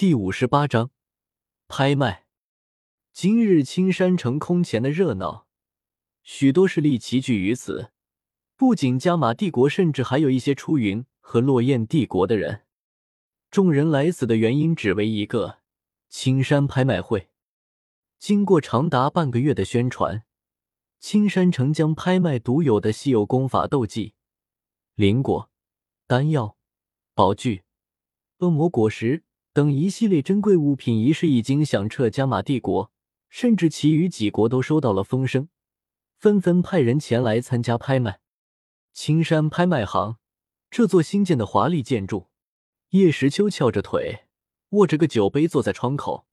第五十八章拍卖。今日青山城空前的热闹，许多势力齐聚于此。不仅加玛帝国，甚至还有一些出云和落雁帝国的人。众人来此的原因只为一个青山拍卖会。经过长达半个月的宣传，青山城将拍卖独有的稀有功法、斗技、灵果、丹药、宝具、恶魔果实。等一系列珍贵物品一事已经响彻加玛帝国，甚至其余几国都收到了风声，纷纷派人前来参加拍卖。青山拍卖行这座新建的华丽建筑，叶时秋翘着腿，握着个酒杯，坐在窗口，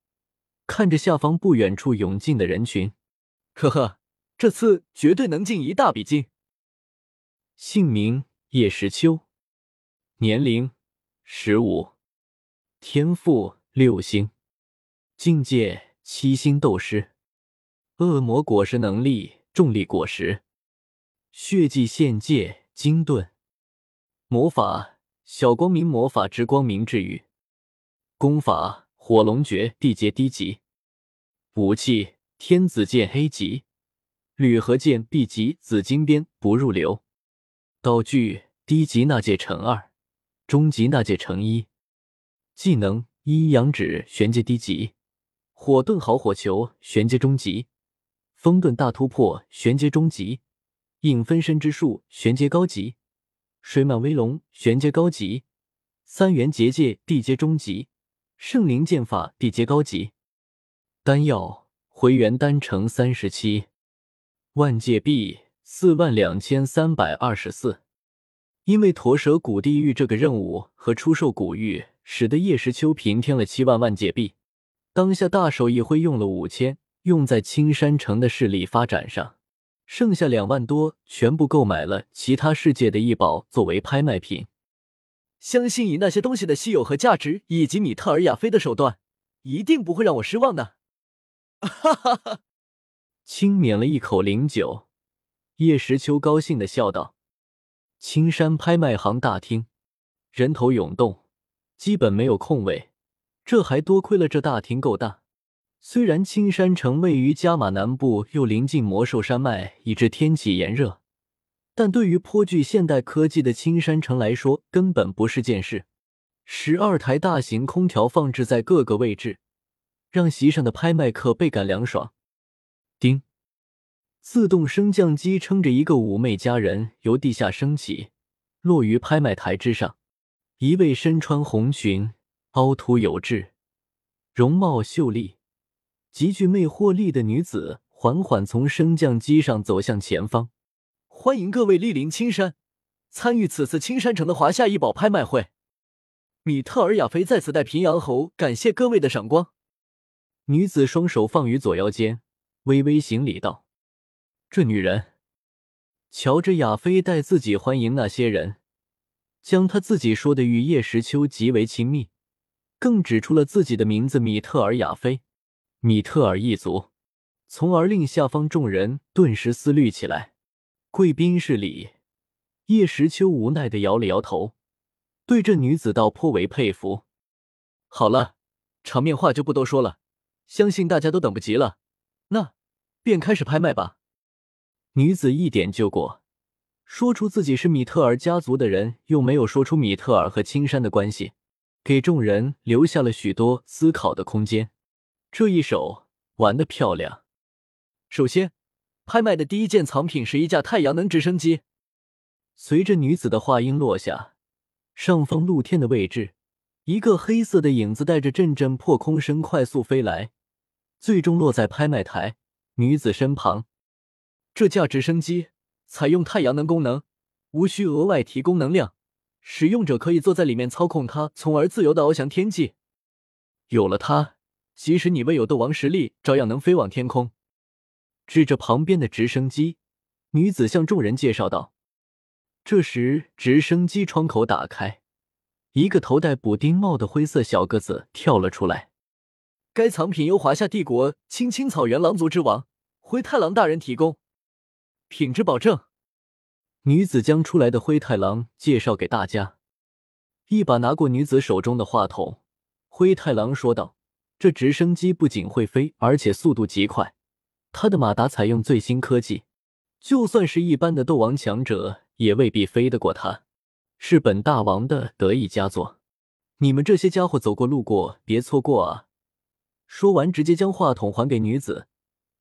看着下方不远处涌进的人群。呵呵，这次绝对能进一大笔金。姓名：叶时秋，年龄：十五。天赋六星，境界七星斗师，恶魔果实能力重力果实，血迹限界金盾，魔法小光明魔法之光明治愈，功法火龙诀地阶低级，武器天子剑 A 级，铝合剑 B 级紫金边不入流，道具低级纳戒乘二，中级纳戒乘一。技能：一阳指玄阶低级，火遁好火球玄阶中级，风遁大突破玄阶中级，影分身之术玄阶高级，水满威龙玄阶高级，三元结界地阶中级，圣灵剑法地阶高级。丹药回元丹成三十七，万界币四万两千三百二十四。因为驼蛇谷地狱这个任务和出售古玉。使得叶时秋平添了七万万界币，当下大手一挥，用了五千，用在青山城的势力发展上，剩下两万多全部购买了其他世界的异宝作为拍卖品。相信以那些东西的稀有和价值，以及米特尔亚菲的手段，一定不会让我失望的。哈哈哈！轻抿了一口灵酒，叶时秋高兴的笑道：“青山拍卖行大厅，人头涌动。”基本没有空位，这还多亏了这大厅够大。虽然青山城位于加玛南部，又临近魔兽山脉，以致天气炎热，但对于颇具现代科技的青山城来说，根本不是件事。十二台大型空调放置在各个位置，让席上的拍卖客倍感凉爽。叮，自动升降机撑着一个妩媚佳人由地下升起，落于拍卖台之上。一位身穿红裙、凹凸有致、容貌秀丽、极具魅惑力的女子缓缓从升降机上走向前方。欢迎各位莅临青山，参与此次青山城的华夏异宝拍卖会。米特尔亚菲在此代平阳侯感谢各位的赏光。女子双手放于左腰间，微微行礼道：“这女人，瞧着亚菲带自己欢迎那些人。”将他自己说的与叶时秋极为亲密，更指出了自己的名字米特尔亚菲，米特尔一族，从而令下方众人顿时思虑起来。贵宾室里，叶时秋无奈的摇了摇头，对这女子倒颇为佩服。好了，场面话就不多说了，相信大家都等不及了，那便开始拍卖吧。女子一点就过。说出自己是米特尔家族的人，又没有说出米特尔和青山的关系，给众人留下了许多思考的空间。这一手玩的漂亮。首先，拍卖的第一件藏品是一架太阳能直升机。随着女子的话音落下，上方露天的位置，一个黑色的影子带着阵阵破空声快速飞来，最终落在拍卖台女子身旁。这架直升机。采用太阳能功能，无需额外提供能量，使用者可以坐在里面操控它，从而自由的翱翔天际。有了它，即使你未有斗王实力，照样能飞往天空。指着旁边的直升机，女子向众人介绍道。这时，直升机窗口打开，一个头戴补丁帽的灰色小个子跳了出来。该藏品由华夏帝国青青草原狼族之王灰太狼大人提供。品质保证。女子将出来的灰太狼介绍给大家，一把拿过女子手中的话筒，灰太狼说道：“这直升机不仅会飞，而且速度极快。它的马达采用最新科技，就算是一般的斗王强者也未必飞得过它。是本大王的得意佳作，你们这些家伙走过路过别错过啊！”说完，直接将话筒还给女子。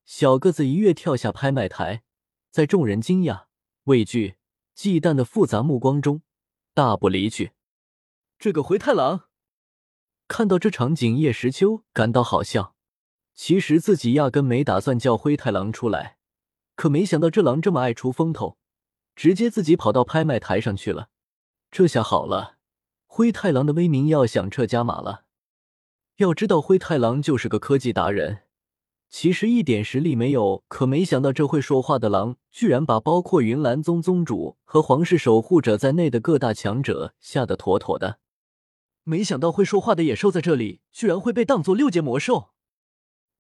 小个子一跃跳下拍卖台，在众人惊讶、畏惧、忌惮的复杂目光中，大步离去。这个灰太狼看到这场景，叶时秋感到好笑。其实自己压根没打算叫灰太狼出来，可没想到这狼这么爱出风头，直接自己跑到拍卖台上去了。这下好了，灰太狼的威名要响彻加马了。要知道，灰太狼就是个科技达人，其实一点实力没有。可没想到，这会说话的狼居然把包括云岚宗宗主和皇室守护者在内的各大强者吓得妥妥的。没想到会说话的野兽在这里居然会被当作六阶魔兽，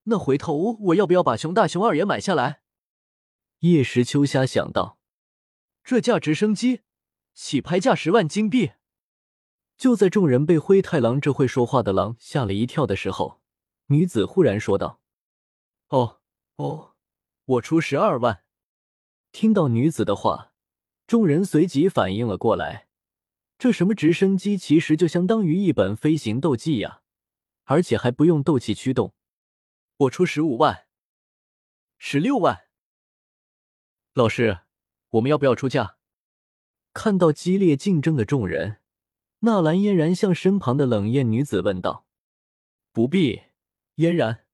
那回头我要不要把熊大熊二也买下来？叶时秋瞎想到。这架直升机起拍价十万金币。就在众人被灰太狼这会说话的狼吓了一跳的时候，女子忽然说道：“哦哦，我出十二万。”听到女子的话，众人随即反应了过来。这什么直升机其实就相当于一本飞行斗技呀，而且还不用斗气驱动。我出十五万，十六万。老师，我们要不要出价？看到激烈竞争的众人，纳兰嫣然向身旁的冷艳女子问道：“不必，嫣然，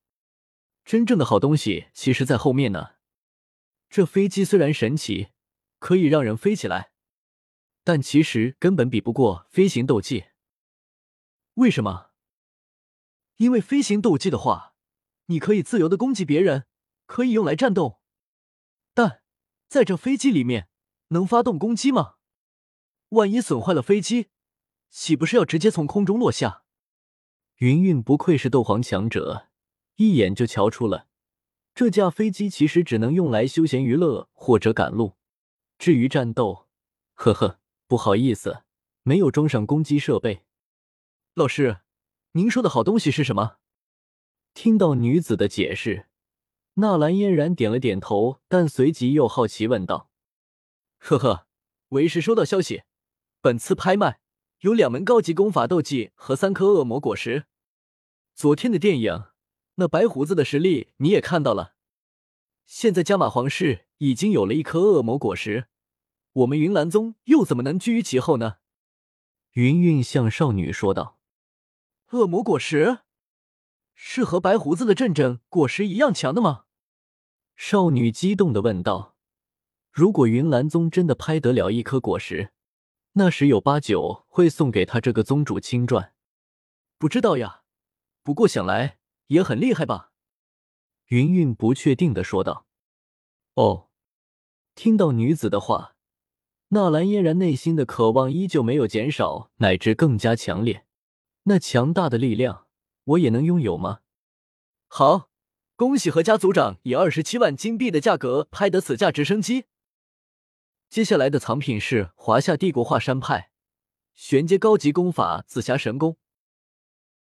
真正的好东西其实在后面呢。这飞机虽然神奇，可以让人飞起来。”但其实根本比不过飞行斗技。为什么？因为飞行斗技的话，你可以自由的攻击别人，可以用来战斗。但在这飞机里面，能发动攻击吗？万一损坏了飞机，岂不是要直接从空中落下？云云不愧是斗皇强者，一眼就瞧出了这架飞机其实只能用来休闲娱乐或者赶路。至于战斗，呵呵。不好意思，没有装上攻击设备。老师，您说的好东西是什么？听到女子的解释，纳兰嫣然点了点头，但随即又好奇问道：“呵呵，为师收到消息，本次拍卖有两门高级功法斗技和三颗恶魔果实。昨天的电影，那白胡子的实力你也看到了。现在加玛皇室已经有了一颗恶魔果实。”我们云岚宗又怎么能居于其后呢？云云向少女说道：“恶魔果实是和白胡子的阵阵果实一样强的吗？”少女激动的问道：“如果云岚宗真的拍得了一颗果实，那十有八九会送给他这个宗主亲传。不知道呀，不过想来也很厉害吧？”云云不确定的说道：“哦。”听到女子的话。纳兰嫣然内心的渴望依旧没有减少，乃至更加强烈。那强大的力量，我也能拥有吗？好，恭喜何家族长以二十七万金币的价格拍得此架直升机。接下来的藏品是华夏帝国华山派玄阶高级功法紫霞神功，